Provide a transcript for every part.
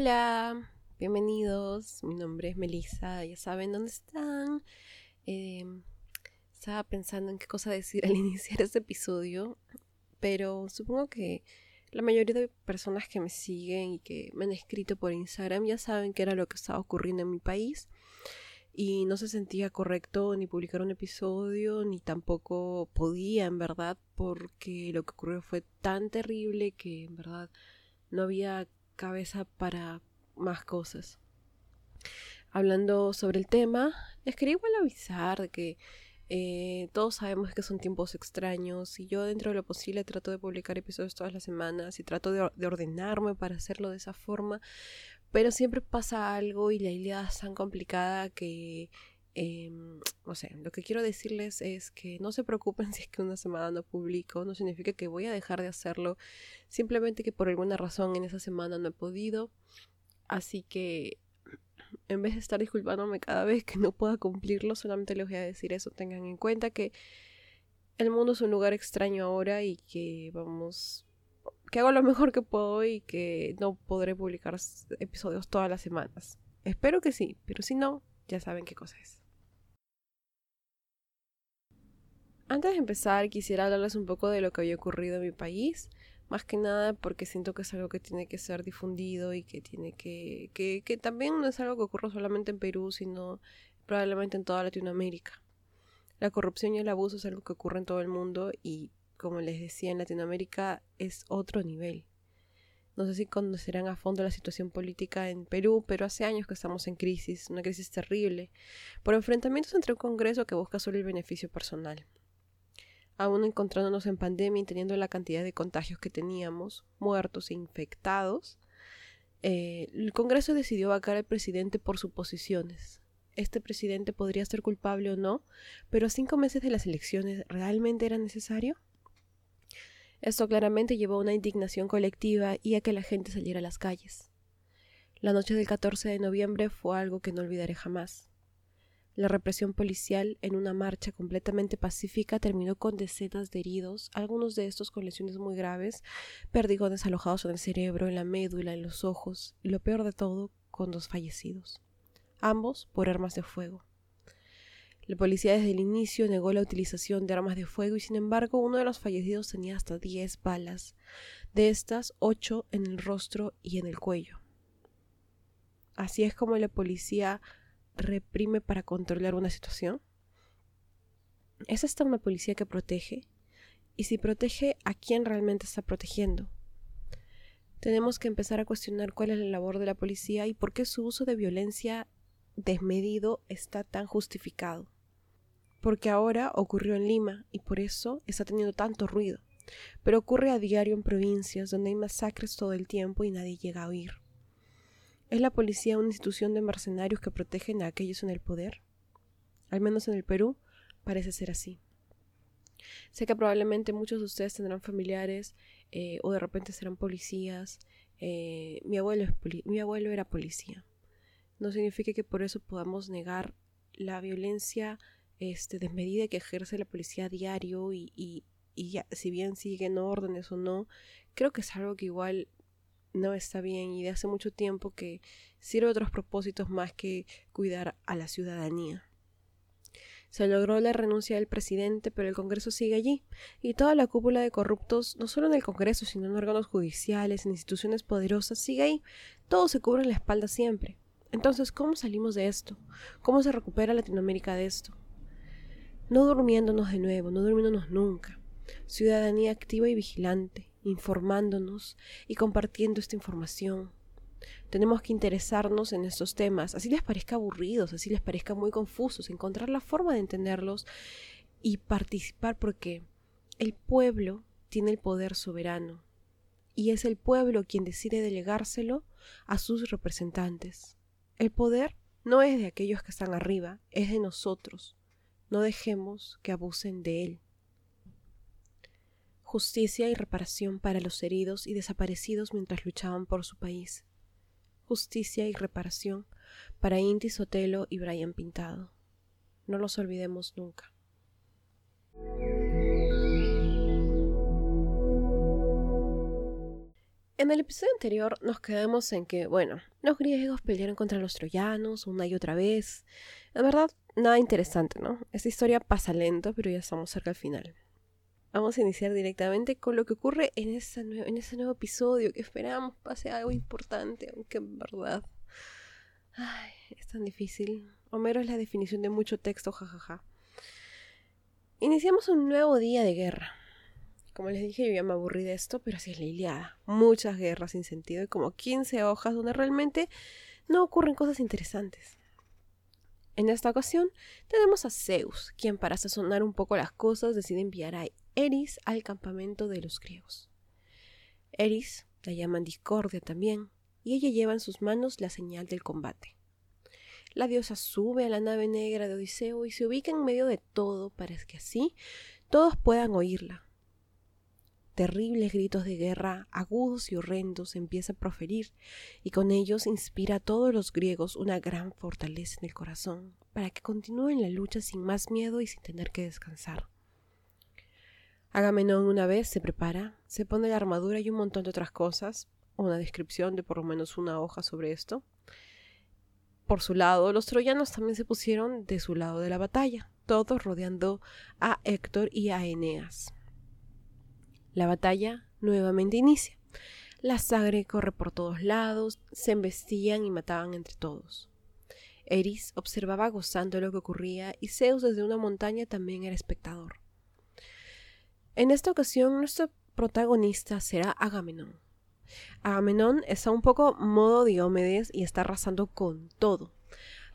Hola, bienvenidos. Mi nombre es Melissa. Ya saben dónde están. Eh, estaba pensando en qué cosa decir al iniciar este episodio, pero supongo que la mayoría de personas que me siguen y que me han escrito por Instagram ya saben qué era lo que estaba ocurriendo en mi país y no se sentía correcto ni publicar un episodio ni tampoco podía en verdad porque lo que ocurrió fue tan terrible que en verdad no había cabeza para más cosas. Hablando sobre el tema, les quería igual avisar de que eh, todos sabemos que son tiempos extraños y yo dentro de lo posible trato de publicar episodios todas las semanas y trato de, ordenarme para hacerlo de esa forma, pero siempre pasa algo y la idea es tan complicada que, em, no sé, lo que quiero decirles es que no se preocupen si es que una semana no publico, no significa que voy a dejar de hacerlo, simplemente que por alguna razón en esa semana no he podido, así que en vez de estar disculpándome cada vez que no pueda cumplirlo, solamente les voy a decir eso. Tengan en cuenta que el mundo es un lugar extraño ahora y que vamos, que hago lo mejor que puedo y que no podré publicar episodios todas las semanas. Espero que sí, pero si no, ya saben qué cosa es. Antes de empezar, quisiera hablarles un poco de lo que había ocurrido en mi país más que nada porque siento que es algo que tiene que ser difundido y que tiene que, que, que también no es algo que ocurra solamente en Perú, sino probablemente en toda Latinoamérica. La corrupción y el abuso es algo que ocurre en todo el mundo y, como les decía, en Latinoamérica es otro nivel. No sé si conocerán a fondo la situación política en Perú, pero hace años que estamos en crisis, una crisis terrible, por enfrentamientos entre un Congreso que busca solo el beneficio personal aún encontrándonos en pandemia y teniendo la cantidad de contagios que teníamos, muertos e infectados, eh, el Congreso decidió vacar al presidente por suposiciones. Este presidente podría ser culpable o no, pero a cinco meses de las elecciones, ¿realmente era necesario? Esto claramente llevó a una indignación colectiva y a que la gente saliera a las calles. La noche del 14 de noviembre fue algo que no olvidaré jamás. La represión policial en una marcha completamente pacífica terminó con decenas de heridos, algunos de estos con lesiones muy graves, perdigones alojados en el cerebro, en la médula, en los ojos, y lo peor de todo, con dos fallecidos, ambos por armas de fuego. La policía desde el inicio negó la utilización de armas de fuego y sin embargo uno de los fallecidos tenía hasta 10 balas, de estas 8 en el rostro y en el cuello. Así es como la policía reprime para controlar una situación? ¿Es esta una policía que protege? Y si protege, ¿a quién realmente está protegiendo? Tenemos que empezar a cuestionar cuál es la labor de la policía y por qué su uso de violencia desmedido está tan justificado. Porque ahora ocurrió en Lima y por eso está teniendo tanto ruido. Pero ocurre a diario en provincias donde hay masacres todo el tiempo y nadie llega a oír. ¿Es la policía una institución de mercenarios que protegen a aquellos en el poder? Al menos en el Perú parece ser así. Sé que probablemente muchos de ustedes tendrán familiares eh, o de repente serán policías. Eh, mi, abuelo era policía. No significa que por eso podamos negar la violencia este, desmedida que ejerce la policía a diario y, y, y si bien siguen órdenes o no, creo que es algo que igual no está bien y de hace mucho tiempo que sirve otros propósitos más que cuidar a la ciudadanía. Se logró la renuncia del presidente, pero el Congreso sigue allí, y toda la cúpula de corruptos, no solo en el Congreso, sino en órganos judiciales, en instituciones poderosas, sigue ahí. Todo se cubre en la espalda siempre. Entonces, ¿cómo salimos de esto? ¿Cómo se recupera Latinoamérica de esto? No durmiéndonos de nuevo, no durmiéndonos nunca. Ciudadanía activa y vigilante, informándonos y compartiendo esta información. Tenemos que interesarnos en estos temas, así les parezca aburridos, así les parezca muy confusos, encontrar la forma de entenderlos y participar porque el pueblo tiene el poder soberano y es el pueblo quien decide delegárselo a sus representantes. El poder no es de aquellos que están arriba, es de nosotros. No dejemos que abusen de él justicia y reparación para los heridos y desaparecidos mientras luchaban por su país. Justicia y reparación para Inti Sotelo y Brian Pintado. No los olvidemos nunca. En el episodio anterior nos quedamos en que, bueno, los griegos pelearon contra los troyanos una y otra vez. En verdad, nada interesante, ¿no? Esta historia pasa lento, pero ya estamos cerca al final. Vamos a iniciar directamente con lo que ocurre en, ese en ese nuevo episodio, que esperamos pase algo importante, aunque en verdad... Ay, es tan difícil. Homero es la definición de mucho texto, jajaja. Iniciamos un nuevo día de guerra. Como les dije, yo ya me aburrí de esto, pero así es la Iliada. Muchas guerras sin sentido y como 15 hojas donde realmente no ocurren cosas interesantes. En esta ocasión tenemos a Zeus, quien para sazonar un poco las cosas decide enviar a Eris al campamento de los griegos. Eris la llaman Discordia también, y ella lleva en sus manos la señal del combate. La diosa sube a la nave negra de Odiseo y se ubica en medio de todo para que así todos puedan oírla, terribles gritos de guerra, agudos y horrendos, empieza a proferir, y con ellos inspira a todos los griegos una gran fortaleza en el corazón, para que continúen la lucha sin más miedo y sin tener que descansar. Agamenón una vez se prepara, se pone la armadura y un montón de otras cosas, una descripción de por lo menos una hoja sobre esto. Por su lado, los troyanos también se pusieron de su lado de la batalla, todos rodeando a Héctor y a Eneas. La batalla nuevamente inicia. La sangre corre por todos lados, se embestían y mataban entre todos. Eris observaba gozando lo que ocurría y Zeus desde una montaña también era espectador. En esta ocasión nuestro protagonista será Agamenón. Agamenón está un poco modo Diomedes y está arrasando con todo.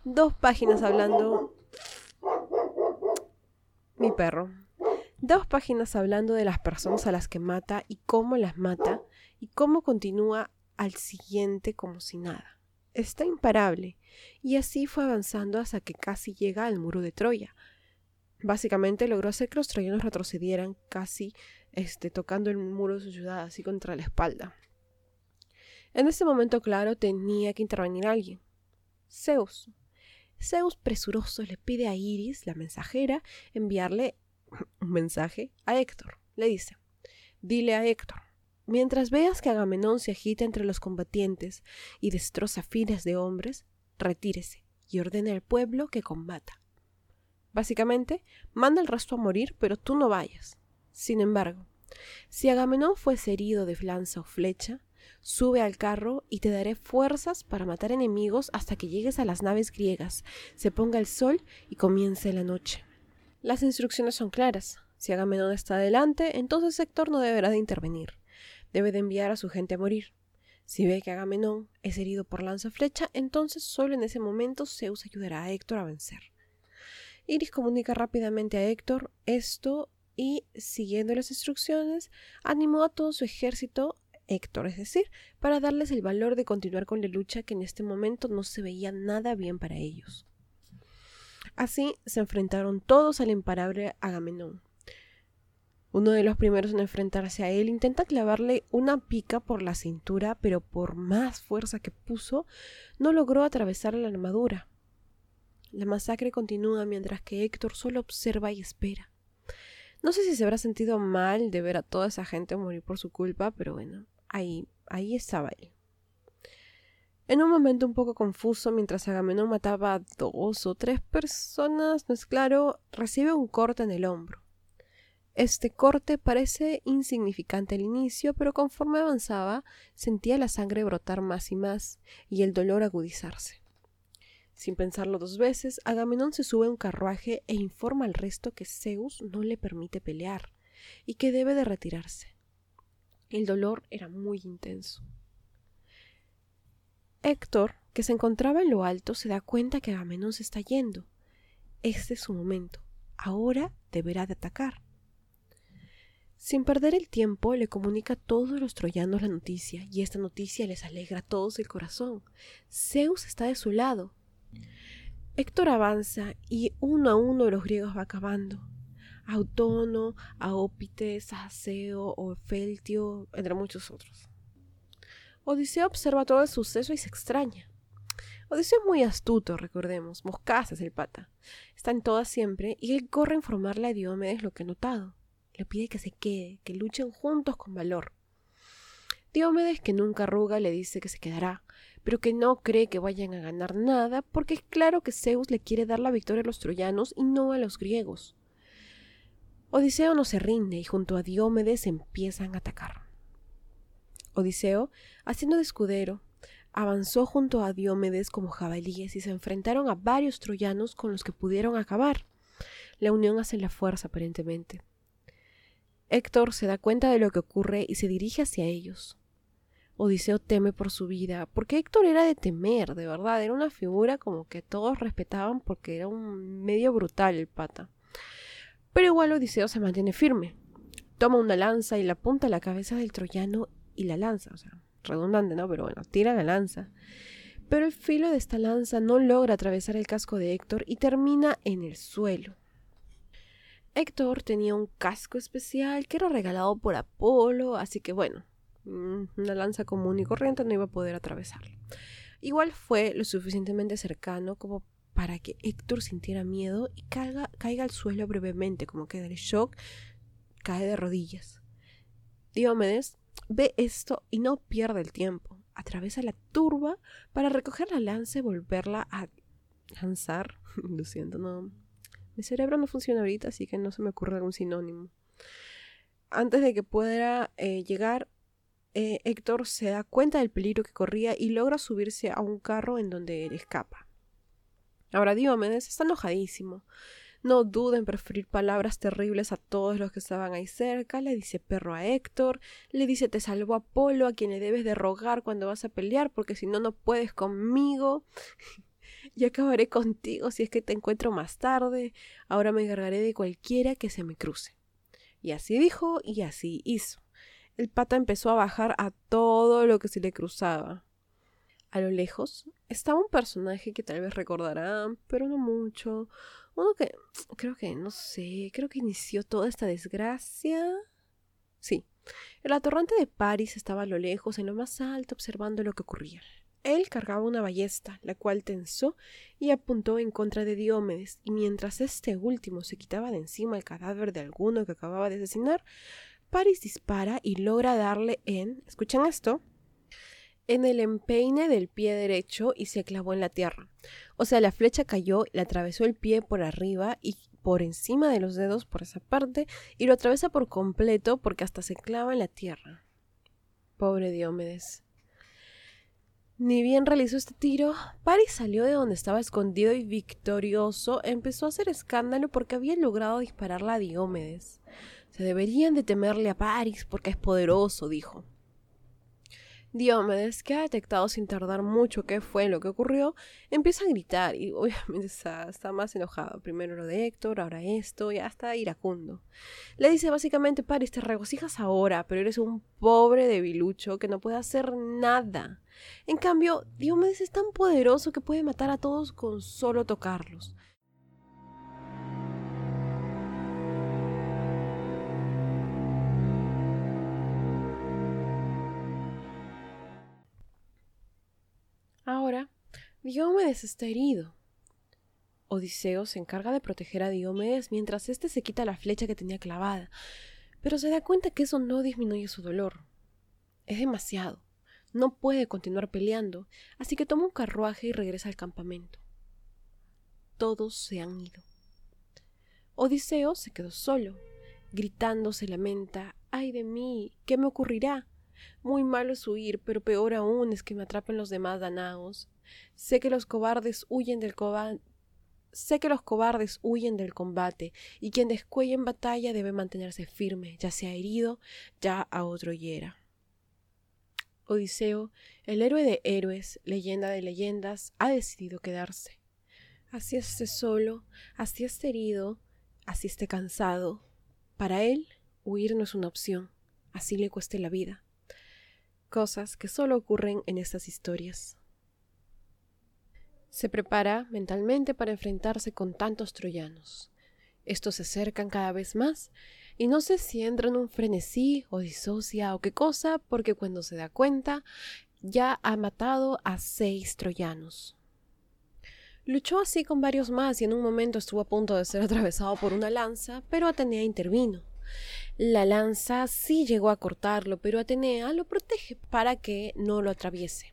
Dos páginas hablando... Mi perro dos páginas hablando de las personas a las que mata y cómo las mata y cómo continúa al siguiente como si nada. Está imparable y así fue avanzando hasta que casi llega al muro de Troya. Básicamente logró hacer que los troyanos retrocedieran casi este, tocando el muro de su ciudad así contra la espalda. En ese momento, claro, tenía que intervenir alguien. Zeus. Zeus presuroso le pide a Iris, la mensajera, enviarle un mensaje a Héctor. Le dice, dile a Héctor, mientras veas que Agamenón se agita entre los combatientes y destroza filas de hombres, retírese y ordene al pueblo que combata. Básicamente, manda el resto a morir, pero tú no vayas. Sin embargo, si Agamenón fuese herido de lanza o flecha, sube al carro y te daré fuerzas para matar enemigos hasta que llegues a las naves griegas, se ponga el sol y comience la noche. Las instrucciones son claras. Si Agamenón está adelante, entonces Héctor no deberá de intervenir. Debe de enviar a su gente a morir. Si ve que Agamenón es herido por lanza flecha, entonces solo en ese momento Zeus ayudará a Héctor a vencer. Iris comunica rápidamente a Héctor esto y, siguiendo las instrucciones, animó a todo su ejército, Héctor es decir, para darles el valor de continuar con la lucha que en este momento no se veía nada bien para ellos. Así se enfrentaron todos al imparable Agamenón. Uno de los primeros en enfrentarse a él intenta clavarle una pica por la cintura, pero por más fuerza que puso, no logró atravesar la armadura. La masacre continúa mientras que Héctor solo observa y espera. No sé si se habrá sentido mal de ver a toda esa gente morir por su culpa, pero bueno, ahí, ahí estaba él. En un momento un poco confuso, mientras Agamenón mataba a dos o tres personas, no es claro, recibe un corte en el hombro. Este corte parece insignificante al inicio, pero conforme avanzaba, sentía la sangre brotar más y más, y el dolor agudizarse. Sin pensarlo dos veces, Agamenón se sube a un carruaje e informa al resto que Zeus no le permite pelear, y que debe de retirarse. El dolor era muy intenso. Héctor, que se encontraba en lo alto, se da cuenta que Agamenón se está yendo. Este es su momento. Ahora deberá de atacar. Sin perder el tiempo, le comunica a todos los troyanos la noticia, y esta noticia les alegra a todos el corazón. Zeus está de su lado. Héctor avanza y uno a uno los griegos va acabando. Autono, Aópites, Aseo, Ofeltio, entre muchos otros. Odiseo observa todo el suceso y se extraña. Odiseo es muy astuto, recordemos, Moscas es el pata. Está en todas siempre y él corre a informarle a Diomedes lo que ha notado. Le pide que se quede, que luchen juntos con valor. Diomedes, que nunca arruga, le dice que se quedará, pero que no cree que vayan a ganar nada, porque es claro que Zeus le quiere dar la victoria a los troyanos y no a los griegos. Odiseo no se rinde y junto a Diomedes empiezan a atacar. Odiseo, haciendo de escudero, avanzó junto a Diomedes como jabalíes y se enfrentaron a varios troyanos con los que pudieron acabar. La unión hace la fuerza, aparentemente. Héctor se da cuenta de lo que ocurre y se dirige hacia ellos. Odiseo teme por su vida, porque Héctor era de temer, de verdad, era una figura como que todos respetaban porque era un medio brutal el pata. Pero igual Odiseo se mantiene firme. Toma una lanza y la apunta a la cabeza del troyano y la lanza, o sea, redundante, ¿no? Pero bueno, tira la lanza. Pero el filo de esta lanza no logra atravesar el casco de Héctor y termina en el suelo. Héctor tenía un casco especial que era regalado por Apolo, así que bueno, una lanza común y corriente no iba a poder atravesarlo. Igual fue lo suficientemente cercano como para que Héctor sintiera miedo y caiga, caiga al suelo brevemente, como que del shock cae de rodillas. Diomedes ve esto y no pierde el tiempo. Atraviesa la turba para recoger la lanza y volverla a lanzar. Lo siento, no. Mi cerebro no funciona ahorita, así que no se me ocurre algún sinónimo. Antes de que pueda eh, llegar eh, Héctor se da cuenta del peligro que corría y logra subirse a un carro en donde él escapa. Ahora Diomedes está enojadísimo. No duda en preferir palabras terribles a todos los que estaban ahí cerca. Le dice perro a Héctor. Le dice te salvo Apolo, a quien le debes de rogar cuando vas a pelear, porque si no, no puedes conmigo. y acabaré contigo si es que te encuentro más tarde. Ahora me encargaré de cualquiera que se me cruce. Y así dijo y así hizo el pata empezó a bajar a todo lo que se le cruzaba. A lo lejos estaba un personaje que tal vez recordarán, pero no mucho. Uno que creo que, no sé, creo que inició toda esta desgracia. Sí, el atorrante de París estaba a lo lejos, en lo más alto, observando lo que ocurría. Él cargaba una ballesta, la cual tensó y apuntó en contra de Diomedes, y mientras este último se quitaba de encima el cadáver de alguno que acababa de asesinar, Paris dispara y logra darle en, escuchen esto, en el empeine del pie derecho y se clavó en la tierra. O sea, la flecha cayó, le atravesó el pie por arriba y por encima de los dedos por esa parte y lo atraviesa por completo porque hasta se clava en la tierra. Pobre Diomedes. Ni bien realizó este tiro, Paris salió de donde estaba escondido y victorioso empezó a hacer escándalo porque había logrado dispararla a Diomedes. Se deberían de temerle a Paris porque es poderoso, dijo. Diomedes, que ha detectado sin tardar mucho qué fue lo que ocurrió, empieza a gritar y obviamente está, más enojado. Primero lo de Héctor, ahora esto, ya está iracundo. Le dice básicamente, Paris, te regocijas ahora, pero eres un pobre debilucho que no puede hacer nada. En cambio, Diomedes es tan poderoso que puede matar a todos con solo tocarlos. Diomedes está herido. Odiseo se encarga de proteger a Diomedes mientras éste se quita la flecha que tenía clavada, pero se da cuenta que eso no disminuye su dolor. Es demasiado. No puede continuar peleando, así que toma un carruaje y regresa al campamento. Todos se han ido. Odiseo se quedó solo. Gritando se lamenta ¡Ay de mí! ¿Qué me ocurrirá? Muy malo es huir, pero peor aún es que me atrapen los demás danaos. Sé que los cobardes huyen del combate. Sé que los cobardes huyen del combate, y quien descuelle en batalla debe mantenerse firme, ya sea herido, ya a otro hiera. Odiseo, el héroe de héroes, leyenda de leyendas, ha decidido quedarse. Así esté solo, así esté herido, así esté cansado. Para él, huir no es una opción, así le cueste la vida cosas que solo ocurren en estas historias. Se prepara mentalmente para enfrentarse con tantos troyanos. Estos se acercan cada vez más y no sé si entra en un frenesí o disocia o qué cosa, porque cuando se da cuenta ya ha matado a seis troyanos. Luchó así con varios más y en un momento estuvo a punto de ser atravesado por una lanza, pero Atenea intervino. La lanza sí llegó a cortarlo, pero Atenea lo protege para que no lo atraviese.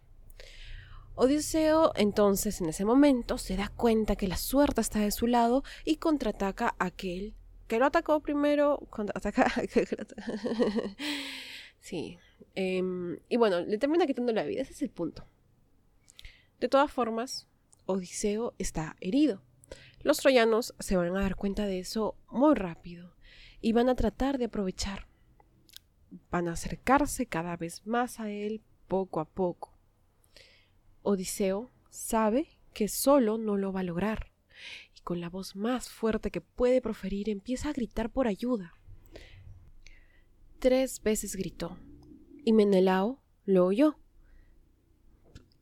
Odiseo entonces en ese momento se da cuenta que la suerte está de su lado y contraataca a aquel que lo atacó primero. Sí. Em, y bueno, le termina quitando la vida. Ese es el punto. De todas formas, Odiseo está herido. Los troyanos se van a dar cuenta de eso muy rápido y van a tratar de aprovechar. Van a acercarse cada vez más a él poco a poco. Odiseo sabe que solo no lo va a lograr y con la voz más fuerte que puede proferir empieza a gritar por ayuda. Tres veces gritó y Menelao lo oyó.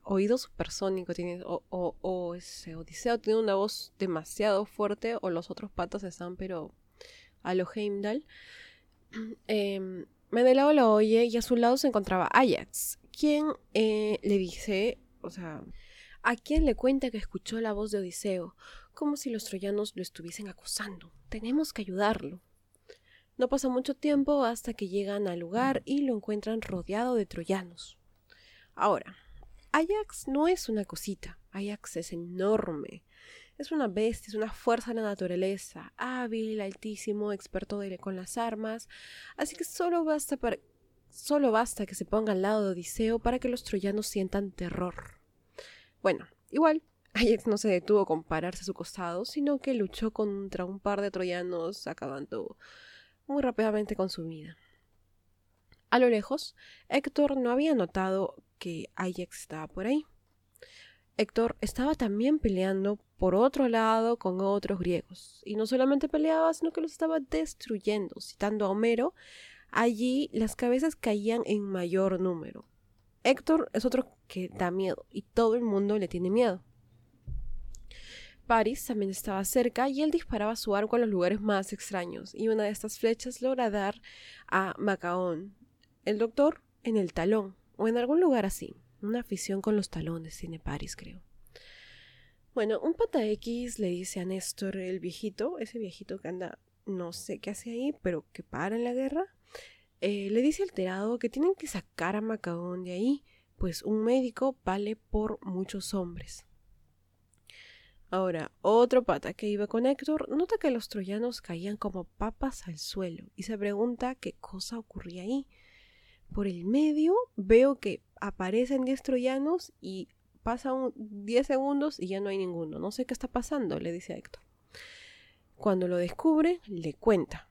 Oído supersónico tiene, o, o, ese Odiseo tiene una voz demasiado fuerte o los otros patos están pero a lo Heimdall. Em, Menelao lo oye y a su lado se encontraba Ajax, quien eh, le dice, o sea, a quien le cuenta que escuchó la voz de Odiseo, como si los troyanos lo estuviesen acusando. Tenemos que ayudarlo. No pasa mucho tiempo hasta que llegan al lugar y lo encuentran rodeado de troyanos. Ahora, Ajax no es una cosita, Ajax es enorme. Es una bestia, es una fuerza de la naturaleza, hábil, altísimo, experto con las armas, así que solo basta, para, solo basta que se ponga al lado de Odiseo para que los troyanos sientan terror. Bueno, igual, Ajax no se detuvo con pararse a su costado, sino que luchó contra un par de troyanos, acabando muy rápidamente con su vida. A lo lejos, Héctor no había notado que Ajax estaba por ahí. Héctor estaba también peleando por otro lado con otros griegos. Y no solamente peleaba, sino que los estaba destruyendo. Citando a Homero, allí las cabezas caían en mayor número. Héctor es otro que da miedo y todo el mundo le tiene miedo. Paris también estaba cerca y él disparaba su arco a los lugares más extraños y una de estas flechas logra dar a Macaón, el doctor, en el talón o en algún lugar así. Una afición con los talones tiene Paris, creo. Bueno, un pata X le dice a Néstor, el viejito, ese viejito que anda, no sé qué hace ahí, pero que para en la guerra, eh, le dice alterado que tienen que sacar a Macaón de ahí, pues un médico vale por muchos hombres. Ahora, otro pata que iba con Héctor nota que los troyanos caían como papas al suelo y se pregunta qué cosa ocurría ahí. Por el medio veo que aparecen 10 troyanos y pasan 10 segundos y ya no hay ninguno. No sé qué está pasando, le dice a Héctor. Cuando lo descubre, le cuenta.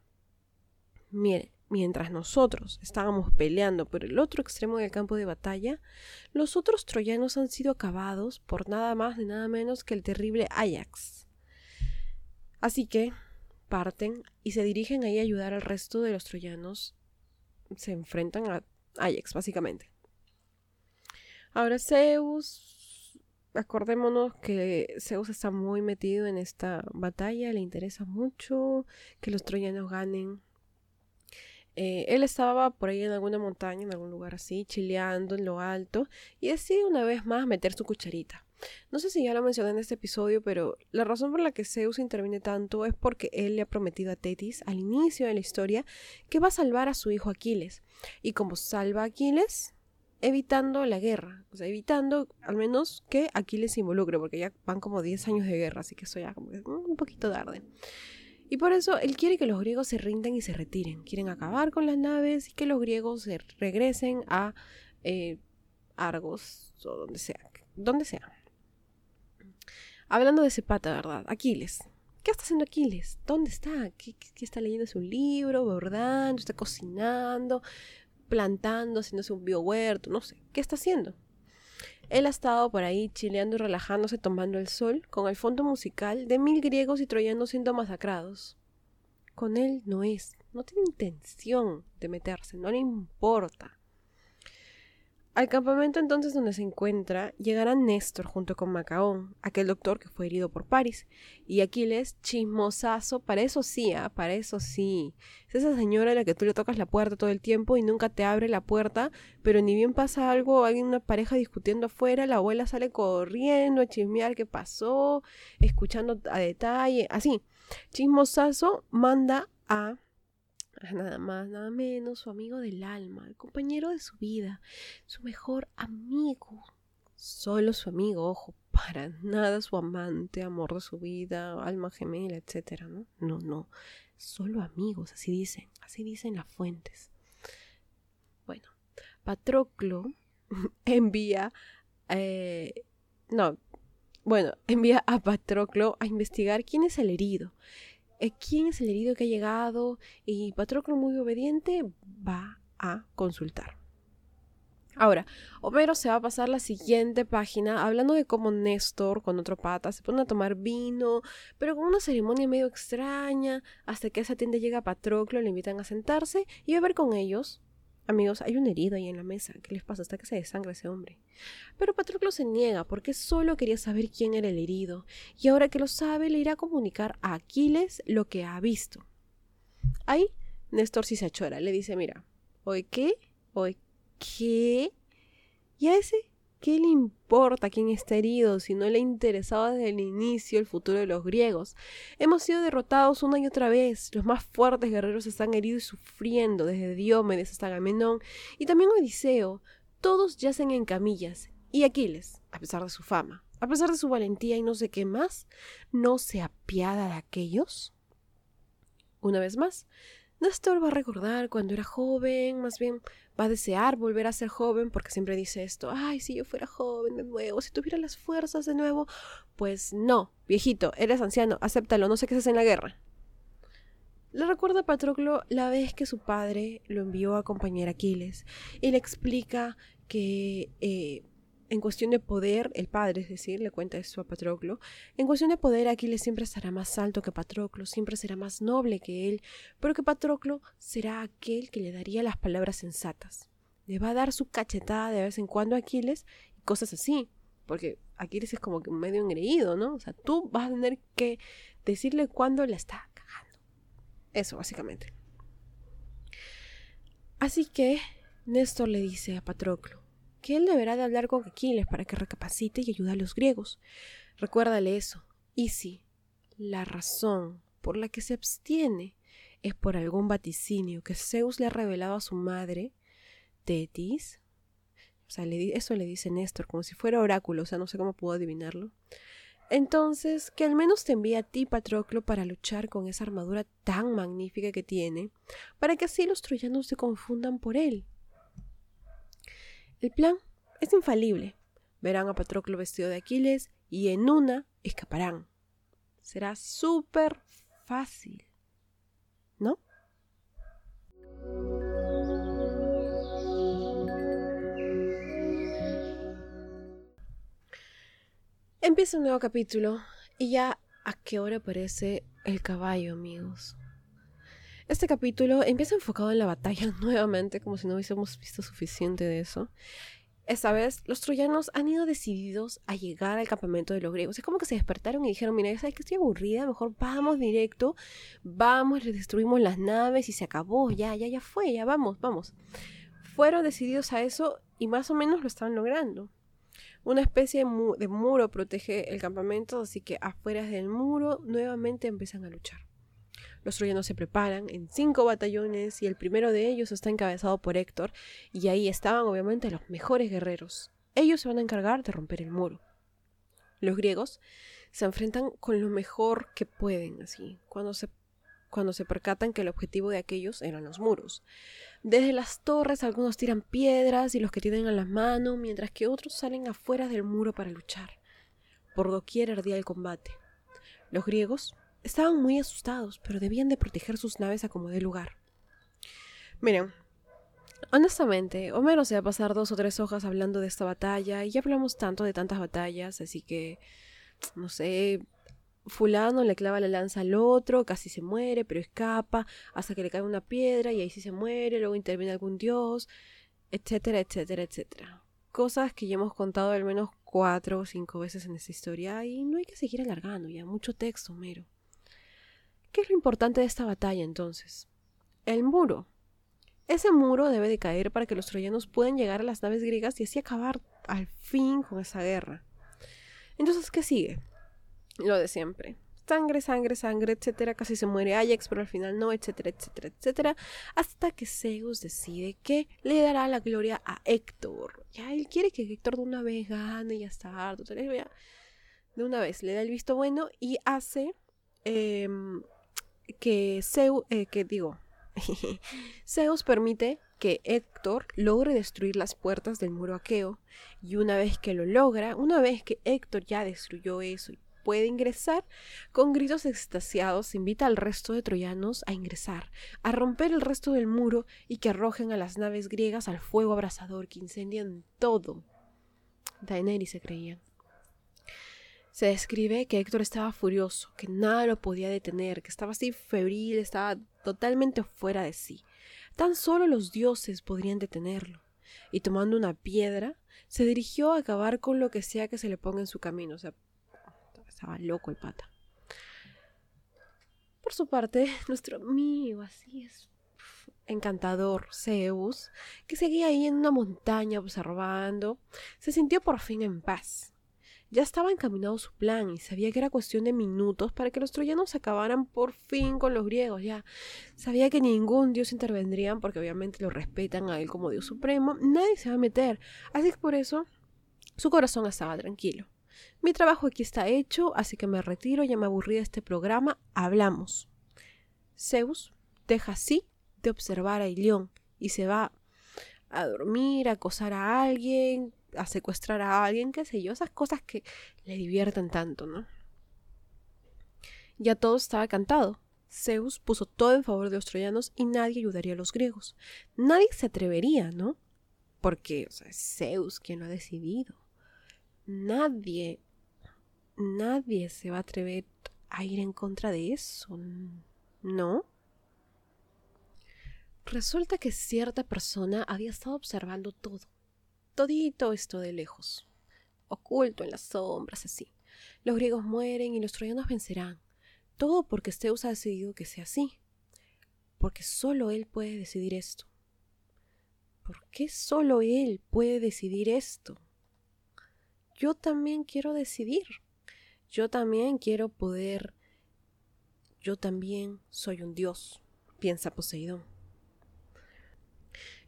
Mire, mientras nosotros estábamos peleando por el otro extremo del campo de batalla, los otros troyanos han sido acabados por nada más ni nada menos que el terrible Ajax. Así que parten y se dirigen ahí a ayudar al resto de los troyanos. Se enfrentan a Ajax, básicamente. Ahora Zeus, acordémonos que Zeus está muy metido en esta batalla, le interesa mucho que los troyanos ganen. Eh, él estaba por ahí en alguna montaña, en algún lugar así, chileando en lo alto, y decide una vez más meter su cucharita. No sé si ya lo mencioné en este episodio, pero la razón por la que Zeus interviene tanto es porque él le ha prometido a Tetis al inicio de la historia que va a salvar a su hijo Aquiles. Y como salva a Aquiles, evitando la guerra, o sea, evitando al menos que Aquiles se involucre, porque ya van como 10 años de guerra, así que eso ya como mm, un poquito tarde. Y por eso él quiere que los griegos se rindan y se retiren, quieren acabar con las naves y que los griegos se regresen a eh, Argos o donde sea, donde sea. Hablando de ese ¿verdad? Aquiles. ¿Qué está haciendo Aquiles? ¿Dónde está? ¿Qué, qué está leyendo? ¿Es un libro? ¿Bordando? ¿Está cocinando? Plantando, haciéndose un biohuerto, no sé, ¿qué está haciendo? Él ha estado por ahí chileando y relajándose tomando el sol con el fondo musical de mil griegos y troyanos siendo masacrados. Con él no es, no tiene intención de meterse, no le importa. Al campamento entonces donde se encuentra llegará Néstor junto con Macaón, aquel doctor que fue herido por Paris, y Aquiles, chismosazo, para eso sí, ¿ah? para eso sí. Es esa señora a la que tú le tocas la puerta todo el tiempo y nunca te abre la puerta, pero ni bien pasa algo, hay una pareja discutiendo afuera, la abuela sale corriendo a chismear qué pasó, escuchando a detalle, así. Chismosazo manda a a nada más, nada menos, su amigo del alma, el compañero de su vida, su mejor amigo. Solo su amigo, ojo, para nada su amante, amor de su vida, alma gemela, etcétera, ¿no? No, no. Solo amigos, así dicen, así dicen las fuentes. Bueno, Patroclo envía, eh, no, bueno, envía a Patroclo a investigar quién es el herido. Eh, ¿Quién es el herido que ha llegado? Y Patroclo, muy obediente, va a consultar. Ahora, Homero se va a pasar la siguiente página hablando de cómo Néstor con otro pata se pone a tomar vino, pero con una ceremonia medio extraña, hasta que esa tienda llega Patroclo, le invitan a sentarse y ver con ellos Amigos, hay un herido ahí en la mesa. ¿Qué les pasa? Hasta que se desangra ese hombre. Pero Patroclo se niega porque solo quería saber quién era el herido. Y ahora que lo sabe, le irá a comunicar a Aquiles lo que ha visto. Ahí, Néstor sí se achora. Le dice, mira, ¿oye qué? ¿Oye qué? Y a ese ¿Qué le importa quién está herido si no le ha interesado desde el inicio el futuro de los griegos? Hemos sido derrotados una y otra vez. Los más fuertes guerreros están heridos y sufriendo, desde Diomedes hasta Agamenón y también Odiseo. Todos yacen en camillas. Y Aquiles, a pesar de su fama, a pesar de su valentía y no sé qué más, ¿no se apiada de aquellos? Una vez más, Néstor va a recordar cuando era joven, más bien va a desear volver a ser joven porque siempre dice esto, ay, si yo fuera joven de nuevo, si tuviera las fuerzas de nuevo, pues no, viejito, eres anciano, acéptalo, no sé qué haces en la guerra. Le recuerda a Patroclo la vez que su padre lo envió a acompañar a Aquiles y le explica que eh, en cuestión de poder, el padre, es decir, le cuenta esto a Patroclo, en cuestión de poder Aquiles siempre estará más alto que Patroclo, siempre será más noble que él, pero que Patroclo será aquel que le daría las palabras sensatas. Le va a dar su cachetada de vez en cuando a Aquiles y cosas así, porque Aquiles es como que medio engreído, ¿no? O sea, tú vas a tener que decirle cuándo la está cagando. Eso, básicamente. Así que Néstor le dice a Patroclo, que él deberá de hablar con Aquiles para que recapacite y ayude a los griegos. Recuérdale eso. Y si la razón por la que se abstiene es por algún vaticinio que Zeus le ha revelado a su madre, Tetis, o sea, eso le dice Néstor, como si fuera oráculo, o sea, no sé cómo puedo adivinarlo. Entonces, que al menos te envíe a ti, Patroclo, para luchar con esa armadura tan magnífica que tiene, para que así los troyanos se confundan por él el plan es infalible. Verán a Patroclo vestido de Aquiles y en una escaparán. Será súper fácil. ¿No? Empieza un nuevo capítulo y ya a qué hora aparece el caballo, amigos. Este capítulo empieza enfocado en la batalla nuevamente, como si no hubiésemos visto suficiente de eso. Esta vez, los troyanos han ido decididos a llegar al campamento de los griegos. Es como que se despertaron y dijeron, mira, ¿sabes que estoy aburrida? Mejor vamos directo, vamos, les destruimos las naves y se acabó, ya, ya, ya fue, ya vamos, vamos. Fueron decididos a eso y más o menos lo estaban logrando. Una especie de muro protege el campamento, así que afuera del muro nuevamente empiezan a luchar. Los troyanos se preparan en cinco batallones y el primero de ellos está encabezado por Héctor y ahí estaban obviamente los mejores guerreros. Ellos se van a encargar de romper el muro. Los griegos se enfrentan con lo mejor que pueden, así, cuando se, cuando se percatan que el objetivo de aquellos eran los muros. Desde las torres algunos tiran piedras y los que tienen a las manos, mientras que otros salen afuera del muro para luchar. Por doquier ardía el combate. Los griegos Estaban muy asustados, pero debían de proteger sus naves a como de lugar. Miren, honestamente, Homero se va a pasar dos o tres hojas hablando de esta batalla, y ya hablamos tanto de tantas batallas, así que, no sé, fulano le clava la lanza al otro, casi se muere, pero escapa, hasta que le cae una piedra y ahí sí se muere, luego interviene algún dios, etcétera, etcétera, etcétera. Cosas que ya hemos contado al menos cuatro o cinco veces en esta historia y no hay que seguir alargando ya, mucho texto, Homero. ¿Qué es lo importante de esta batalla entonces? El muro. Ese muro debe de caer para que los troyanos puedan llegar a las naves griegas y así acabar al fin con esa guerra. Entonces, ¿qué sigue? Lo de siempre. sangre, sangre, sangre, etcétera. Casi se muere Ajax, pero al final no, etcétera, etcétera, etcétera. Hasta que Zeus decide que le dará la gloria a Héctor. Ya él quiere que Héctor de una vez gane y ya está. De una vez le da el visto bueno y hace em, que Zeus, eh, que digo, Zeus permite que Héctor logre destruir las puertas del muro aqueo y una vez que lo logra, una vez que Héctor ya destruyó eso y puede ingresar, con gritos extasiados invita al resto de troyanos a ingresar, a romper el resto del muro y que arrojen a las naves griegas al fuego abrasador que incendian todo. Daenerys se creían. Se describe que Héctor estaba furioso, que nada lo podía detener, que estaba así febril, estaba totalmente fuera de sí. Tan solo los dioses podrían detenerlo. Y tomando una piedra, se dirigió a acabar con lo que sea que se le ponga en su camino. O sea, estaba loco el pata. Por su parte, nuestro amigo, así es, encantador Zeus, que seguía ahí en una montaña observando, se sintió por fin en paz. Ya estaba encaminado su plan y sabía que era cuestión de minutos para que los troyanos acabaran por fin con los griegos. Ya sabía que ningún dios intervendría porque obviamente lo respetan a él como dios supremo. Nadie se va a meter. Así que por eso su corazón estaba tranquilo. Mi trabajo aquí está hecho, así que me retiro, ya me aburrí de este programa. Hablamos. Zeus deja así de observar a Ilión y se va a dormir, a acosar a alguien, a secuestrar a alguien, qué sé yo, esas cosas que le divierten tanto, ¿no? Ya todo estaba cantado. Zeus puso todo en favor de los troyanos y nadie ayudaría a los griegos. Nadie se atrevería, ¿no? Porque es Zeus quien lo ha decidido. Nadie, nadie se va a atrever a ir en contra de eso, ¿no? Resulta que cierta persona había estado observando todo todito esto de lejos, oculto en las sombras, así. Los griegos mueren y los troyanos vencerán. Todo porque Zeus ha decidido que sea así. Porque solo él puede decidir esto. ¿Por qué solo él puede decidir esto? Yo también quiero decidir. Yo también quiero poder. Yo también soy un dios, piensa Poseidón.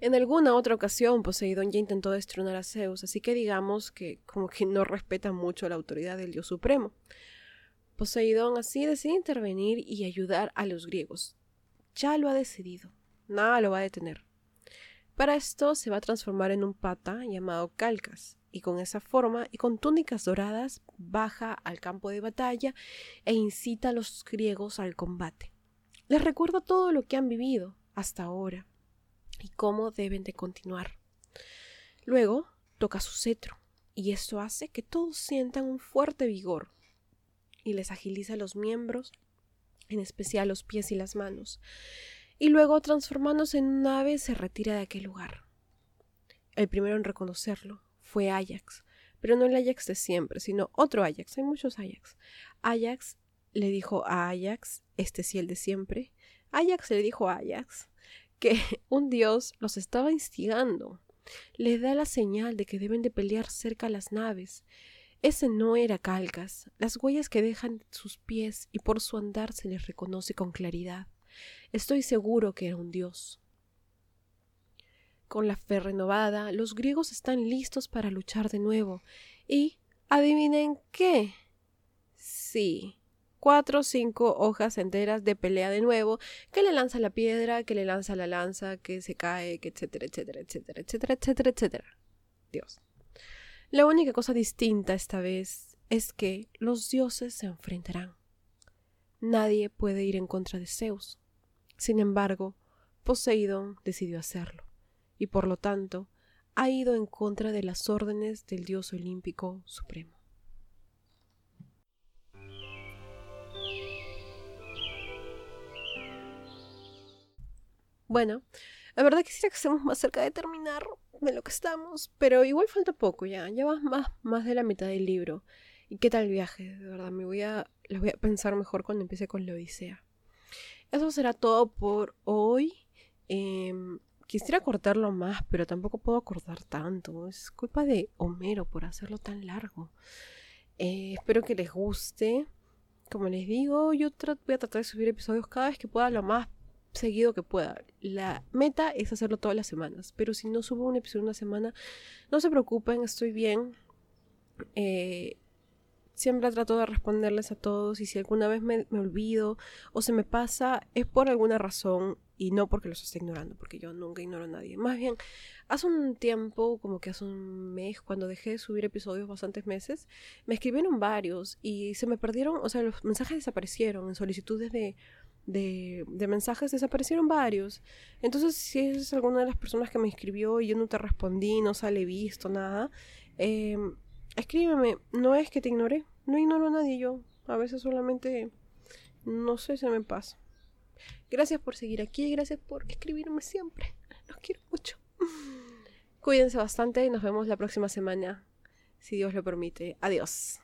En alguna otra ocasión Poseidón ya intentó destronar a Zeus, así que digamos que como que no respeta mucho la autoridad del dios supremo. Poseidón así decide intervenir y ayudar a los griegos. Ya lo ha decidido, nada lo va a detener. Para esto se va a transformar en un pata llamado Calcas, y con esa forma y con túnicas doradas baja al campo de batalla e incita a los griegos al combate. Les recuerda todo lo que han vivido hasta ahora y cómo deben de continuar. Luego toca su cetro y esto hace que todos sientan un fuerte vigor y les agiliza los miembros, en especial los pies y las manos, y luego transformándose en un ave se retira de aquel lugar. El primero en reconocerlo fue Ajax, pero no el Ajax de siempre, sino otro Ajax, hay muchos Ajax. Ajax le dijo a Ajax, este sí el de siempre, Ajax le dijo a Ajax, que un dios los estaba instigando. Le da la señal de que deben de pelear cerca a las naves. Ese no era Calcas, las huellas que dejan sus pies y por su andar se les reconoce con claridad. Estoy seguro que era un dios. Con la fe renovada, los griegos están listos para luchar de nuevo. Y, adivinen qué. Sí, cuatro o cinco hojas enteras de pelea de nuevo, que le lanza la piedra, que le lanza la lanza, que se cae, que etcétera, etcétera, etcétera, etcétera, etcétera, etcétera. Dios. La única cosa distinta esta vez es que los dioses se enfrentarán. Nadie puede ir en contra de Zeus. Sin embargo, Poseidón decidió hacerlo, y por lo tanto ha ido en contra de las órdenes del dios olímpico supremo. Bueno, la verdad quisiera que estemos más cerca de terminar de lo que estamos, pero igual falta poco ya, ya más, más de la mitad del libro. ¿Y qué tal el viaje? De verdad, me voy a, lo voy a pensar mejor cuando empiece con la Odisea. Eso será todo por hoy. Em, quisiera cortarlo más, pero tampoco puedo cortar tanto. Es culpa de Homero por hacerlo tan largo. Eh, espero que les guste como les digo, yo voy a tratar de subir episodios cada vez que pueda, lo más seguido que pueda. La meta es hacerlo todas las semanas, pero si no subo un episodio una semana, no se preocupen, estoy bien. Eh, siempre trato de responderles a todos y si alguna vez me, me, olvido o se me pasa es por alguna razón y no porque los esté ignorando, porque yo nunca ignoro a nadie. Más bien, hace un tiempo, como que hace un mes, cuando dejé de subir episodios bastantes meses, me escribieron varios y se me perdieron, o sea, los mensajes desaparecieron en solicitudes de de, mensajes desaparecieron varios. Entonces, si es alguna de las personas que me escribió y yo no te respondí, no sale visto, nada, eh, escríbeme. No es que te ignore, no ignoro a nadie yo. A veces solamente, no sé, se me pasa. Gracias por seguir aquí y gracias por escribirme siempre. Los quiero mucho. Cuídense bastante y nos vemos la próxima semana, si Dios lo permite. Adiós.